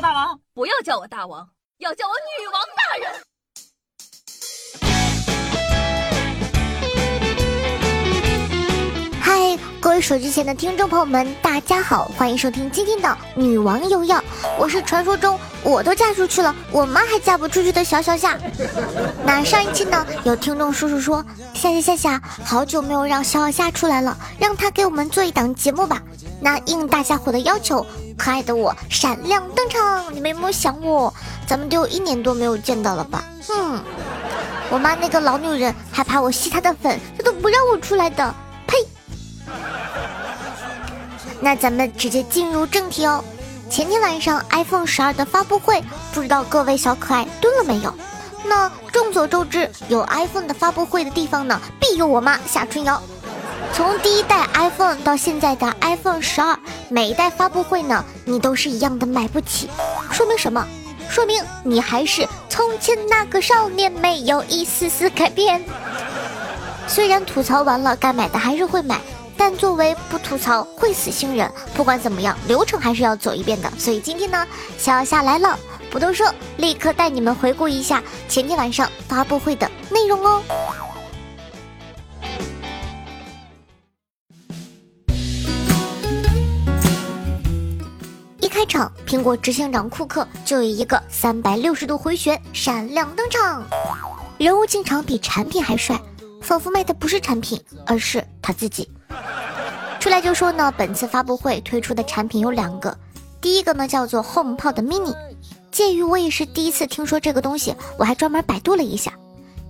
大王，不要叫我大王，要叫我女王大人。嗨，各位手机前的听众朋友们，大家好，欢迎收听今天的女王有药，我是传说中我都嫁出去了，我妈还嫁不出去的小小夏。那上一期呢，有听众叔叔说，夏夏夏夏，好久没有让小小夏出来了，让他给我们做一档节目吧。那应大家伙的要求，可爱的我闪亮登场。你们有没有想我？咱们都有一年多没有见到了吧？哼，我妈那个老女人还怕我吸她的粉，她都不让我出来的。呸！那咱们直接进入正题哦。前天晚上 iPhone 十二的发布会，不知道各位小可爱蹲了没有？那众所周知，有 iPhone 的发布会的地方呢，必有我妈夏春瑶。从第一代 iPhone 到现在的 iPhone 十二，每一代发布会呢，你都是一样的买不起，说明什么？说明你还是从前那个少年，没有一丝丝改变。虽然吐槽完了，该买的还是会买，但作为不吐槽会死星人，不管怎么样，流程还是要走一遍的。所以今天呢，小夏来了，不多说，立刻带你们回顾一下前天晚上发布会的内容哦。场，苹果执行长库克就有一个三百六十度回旋，闪亮登场。人物进场比产品还帅，仿佛卖的不是产品，而是他自己。出来就说呢，本次发布会推出的产品有两个，第一个呢叫做 HomePod Mini。鉴于我也是第一次听说这个东西，我还专门百度了一下。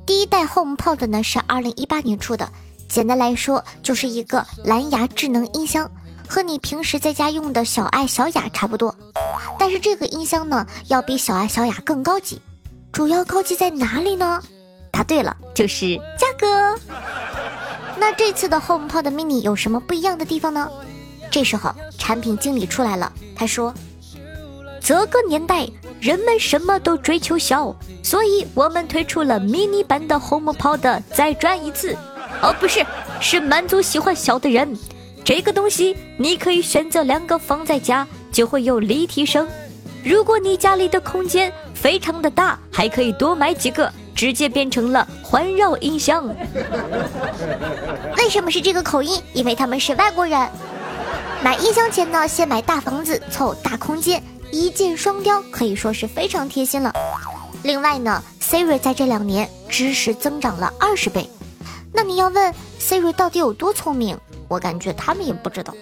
第一代 HomePod 呢是二零一八年出的，简单来说就是一个蓝牙智能音箱。和你平时在家用的小爱小雅差不多，但是这个音箱呢，要比小爱小雅更高级。主要高级在哪里呢？答对了，就是价格。那这次的 HomePod Mini 有什么不一样的地方呢？这时候产品经理出来了，他说：“这个年代人们什么都追求小，所以我们推出了 mini 版的 HomePod 再转一次。哦，不是，是满足喜欢小的人。”这个东西你可以选择两个放在家，就会有立体声。如果你家里的空间非常的大，还可以多买几个，直接变成了环绕音箱。为什么是这个口音？因为他们是外国人。买音箱前呢，先买大房子凑大空间，一箭双雕，可以说是非常贴心了。另外呢，Siri 在这两年知识增长了二十倍。那你要问 Siri 到底有多聪明？我感觉他们也不知道，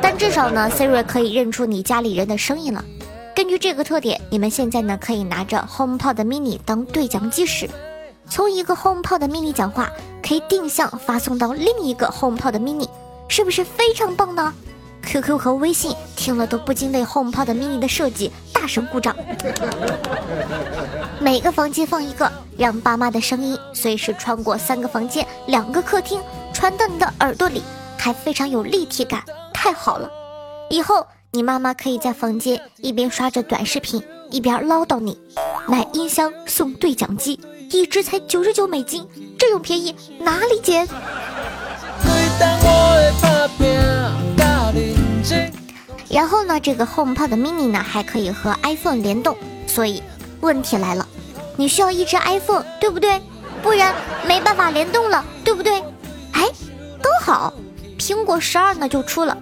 但至少呢，Siri 可以认出你家里人的声音了。根据这个特点，你们现在呢可以拿着 HomePod Mini 当对讲机使，从一个 HomePod Mini 讲话，可以定向发送到另一个 HomePod Mini，是不是非常棒呢？QQ 和微信听了都不禁为 HomePod Mini 的设计大声鼓掌。每个房间放一个，让爸妈的声音随时穿过三个房间、两个客厅。传到你的耳朵里，还非常有立体感，太好了！以后你妈妈可以在房间一边刷着短视频，一边唠叨你买音箱送对讲机，一只才九十九美金，这种便宜哪里捡？然后呢，这个 HomePod Mini 呢还可以和 iPhone 联动，所以问题来了，你需要一只 iPhone，对不对？不然没办法联动了，对不对？好，苹果十二呢就出了。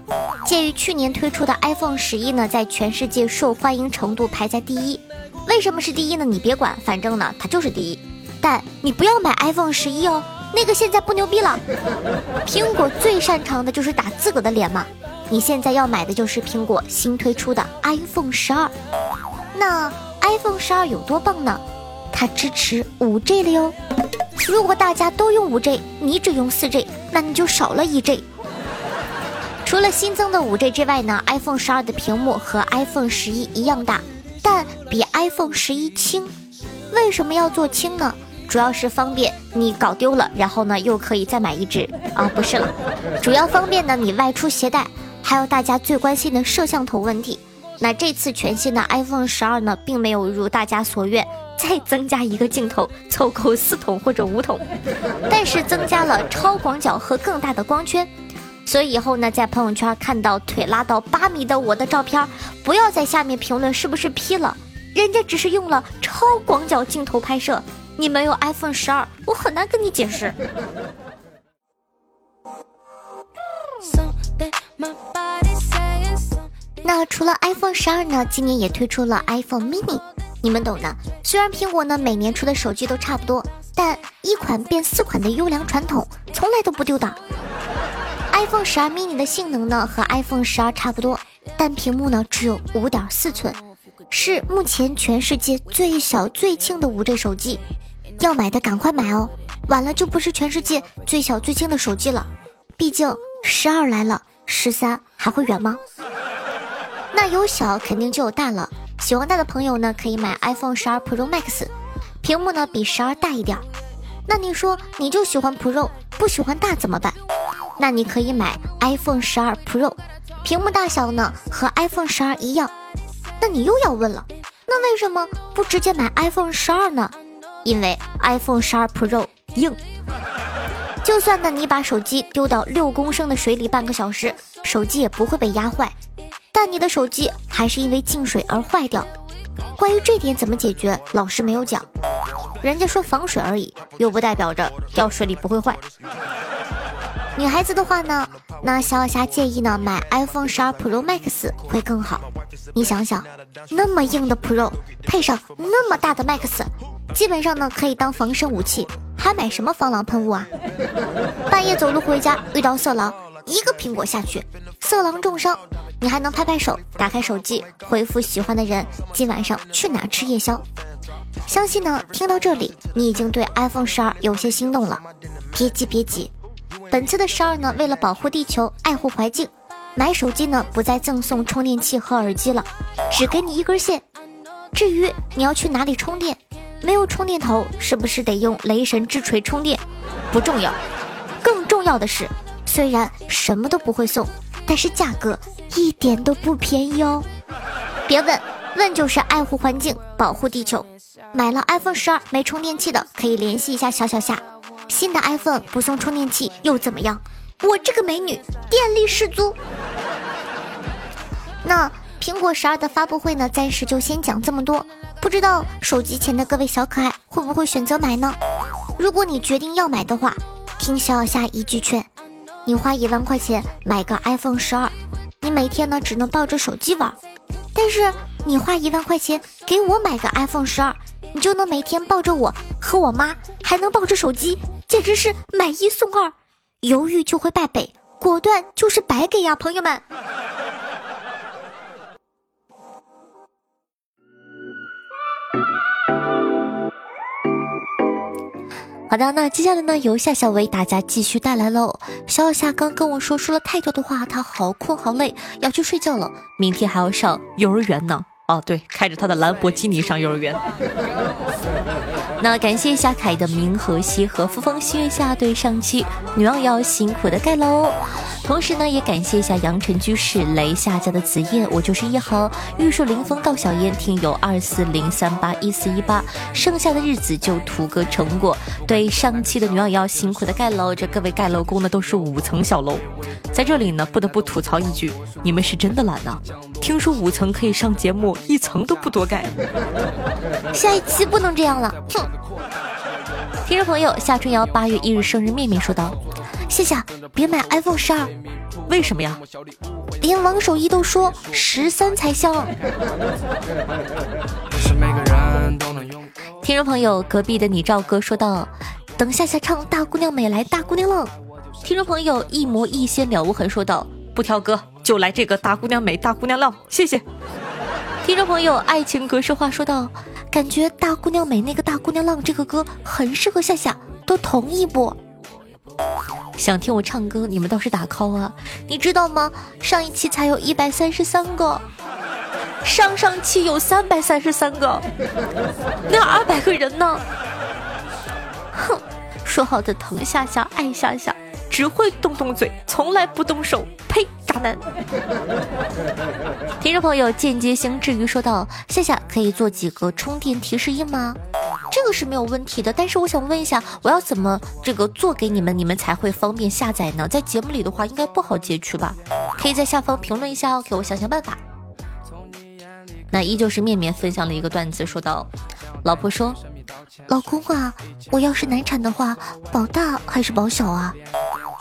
鉴于去年推出的 iPhone 十一呢，在全世界受欢迎程度排在第一。为什么是第一呢？你别管，反正呢它就是第一。但你不要买 iPhone 十一哦，那个现在不牛逼了。苹果最擅长的就是打自个的脸嘛。你现在要买的就是苹果新推出的 iPhone 十二。那 iPhone 十二有多棒呢？它支持五 G 了哟。如果大家都用五 G，你只用四 G，那你就少了一 G。除了新增的五 G 之外呢，iPhone 十二的屏幕和 iPhone 十一一样大，但比 iPhone 十一轻。为什么要做轻呢？主要是方便你搞丢了，然后呢又可以再买一只啊，不是了，主要方便呢你外出携带，还有大家最关心的摄像头问题。那这次全新的 iPhone 十二呢，并没有如大家所愿。再增加一个镜头，凑够四筒或者五筒，但是增加了超广角和更大的光圈。所以以后呢，在朋友圈看到腿拉到八米的我的照片，不要在下面评论是不是 P 了，人家只是用了超广角镜头拍摄。你没有 iPhone 十二，我很难跟你解释。那除了 iPhone 十二呢？今年也推出了 iPhone mini，你们懂的。虽然苹果呢每年出的手机都差不多，但一款变四款的优良传统从来都不丢的。iPhone 十二 mini 的性能呢和 iPhone 十二差不多，但屏幕呢只有五点四寸，是目前全世界最小最轻的五 G 手机。要买的赶快买哦，晚了就不是全世界最小最轻的手机了。毕竟十二来了，十三还会远吗？那有小肯定就有大了。喜欢大的朋友呢，可以买 iPhone 十二 Pro Max，屏幕呢比十二大一点。那你说你就喜欢 Pro，不喜欢大怎么办？那你可以买 iPhone 十二 Pro，屏幕大小呢和 iPhone 十二一样。那你又要问了，那为什么不直接买 iPhone 十二呢？因为 iPhone 十二 Pro 硬，就算呢你把手机丢到六公升的水里半个小时，手机也不会被压坏。但你的手机还是因为进水而坏掉。关于这点怎么解决，老师没有讲。人家说防水而已，又不代表着掉水里不会坏。女孩子的话呢，那小小霞建议呢买 iPhone 十二 Pro Max 会更好。你想想，那么硬的 Pro 配上那么大的 Max，基本上呢可以当防身武器，还买什么防狼喷雾啊？半夜走路回家遇到色狼，一个苹果下去，色狼重伤。你还能拍拍手，打开手机回复喜欢的人，今晚上去哪吃夜宵？相信呢，听到这里，你已经对 iPhone 十二有些心动了。别急别急，本次的十二呢，为了保护地球、爱护环境，买手机呢不再赠送充电器和耳机了，只给你一根线。至于你要去哪里充电，没有充电头，是不是得用雷神之锤充电？不重要，更重要的是，虽然什么都不会送，但是价格。一点都不便宜哦！别问，问就是爱护环境、保护地球。买了 iPhone 十二没充电器的，可以联系一下小小夏。新的 iPhone 不送充电器又怎么样？我这个美女电力十足。那苹果十二的发布会呢，暂时就先讲这么多。不知道手机前的各位小可爱会不会选择买呢？如果你决定要买的话，听小小夏一句劝，你花一万块钱买个 iPhone 十二。你每天呢只能抱着手机玩，但是你花一万块钱给我买个 iPhone 十二，你就能每天抱着我和我妈，还能抱着手机，简直是买一送二，犹豫就会败北，果断就是白给呀，朋友们。好的，那接下来呢，由夏夏为大家继续带来喽。小小夏刚跟我说说了太多的话，他好困好累，要去睡觉了。明天还要上幼儿园呢。哦，对，开着他的兰博基尼上幼儿园。那感谢一下凯的明和西和复风新月下对上期女王要辛苦的盖楼。同时呢，也感谢一下阳城居士雷下家的紫燕，我就是一号玉树临风到小燕听友二四零三八一四一八，剩下的日子就图个成果。对上期的女王要辛苦的盖楼，这各位盖楼工呢都是五层小楼，在这里呢不得不吐槽一句，你们是真的懒呐！听说五层可以上节目，一层都不多盖。下一期不能这样了，哼！听众朋友夏春瑶八月一日生日面面说道。谢谢，别买 iPhone 十二，为什么呀？连王守义都说十三才香。听众朋友，隔壁的你赵哥说道：“等夏夏唱《大姑娘美》来，大姑娘浪。”听众朋友，一模一仙了无痕说道：“不挑歌，就来这个《大姑娘美》，大姑娘浪。”谢谢。听众朋友，爱情格式化说道：“感觉《大姑娘美》那个《大姑娘浪》这个歌很适合夏夏，都同意不？想听我唱歌，你们倒是打 call 啊！你知道吗？上一期才有一百三十三个，上上期有三百三十三个，那二百个人呢？哼，说好的疼夏夏爱夏夏，只会动动嘴，从来不动手，呸！渣男。听众朋友间接性至于说道：“夏夏可以做几个充电提示音吗？这个是没有问题的，但是我想问一下，我要怎么这个做给你们，你们才会方便下载呢？在节目里的话，应该不好截取吧？可以在下方评论一下哦，给我想想办法。那依旧是面面分享了一个段子，说道：“老婆说，老公啊，我要是难产的话，保大还是保小啊？”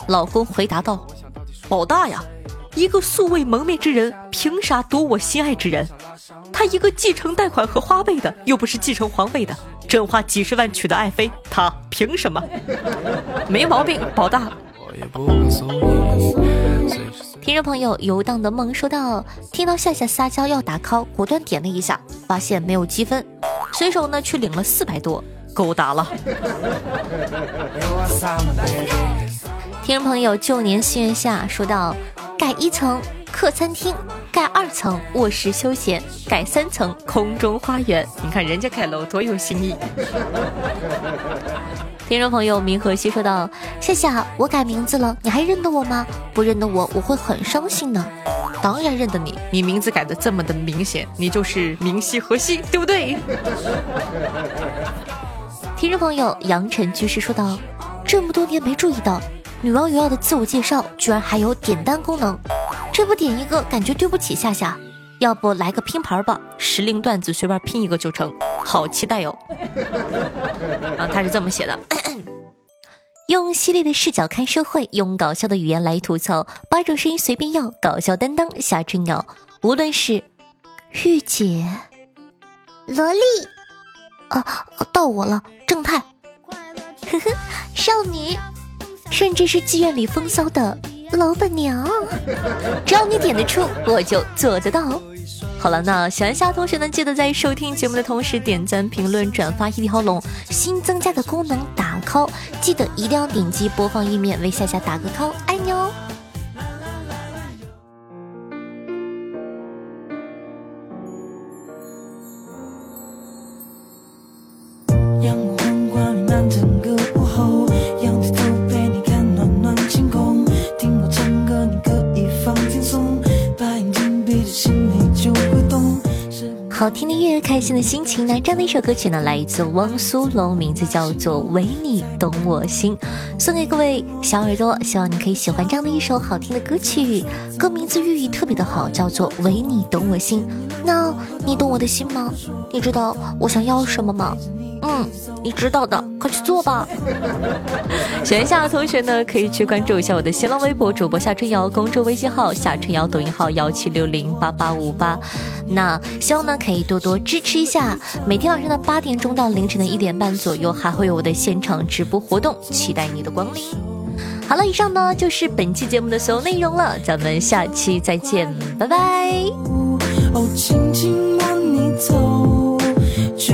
老公回答道：“保大呀，一个素未谋面之人，凭啥夺我心爱之人？他一个继承贷款和花呗的，又不是继承皇位的，真花几十万娶的爱妃，他凭什么？没毛病，保大。”听众朋友游荡的梦说道：“听到夏夏撒娇要打 call，果断点了一下，发现没有积分，随手呢去领了四百多，够打了。听众朋友旧年新月下说道：“盖一层客餐厅，盖二层卧室休闲，盖三层空中花园。你看人家盖楼多有新意。听众朋友，明和熙说道：“夏夏，我改名字了，你还认得我吗？不认得我，我会很伤心的。当然认得你，你名字改的这么的明显，你就是明熙和熙，对不对？”听众朋友，杨晨居士说道：“这么多年没注意到，女王有要的自我介绍居然还有点单功能，这不点一个感觉对不起夏夏。要不来个拼盘吧，时令段子随便拼一个就成，好期待哟。”然后他是这么写的。用犀利的视角看社会，用搞笑的语言来吐槽，八种声音随便要，搞笑担当夏春瑶。无论是御姐、萝莉，啊，到我了，正太，呵呵，少女，甚至是妓院里风骚的老板娘，只要你点得出，我就做得到。好了，那喜欢夏同学呢，记得在收听节目的同时点赞、评论、转发一条龙。新增加的功能打 call，记得一定要点击播放页面为夏夏打个 call，爱你哦。好听的音乐，开心的心情。那这样的一首歌曲呢，来自汪苏泷，名字叫做《唯你懂我心》，送给各位小耳朵。希望你可以喜欢这样的一首好听的歌曲。歌名字寓意特别的好，叫做《唯你懂我心》。那你懂我的心吗？你知道我想要什么吗？嗯，你知道的，快去做吧。喜欢夏的同学呢，可以去关注一下我的新浪微博主播夏春瑶，公众微信号夏春瑶，抖音号幺七六零八八五八。那希望呢，可以多多支持一下。每天晚上的八点钟到凌晨的一点半左右，还会有我的现场直播活动，期待你的光临。好了，以上呢就是本期节目的所有内容了，咱们下期再见，拜拜。哦，轻轻你走。去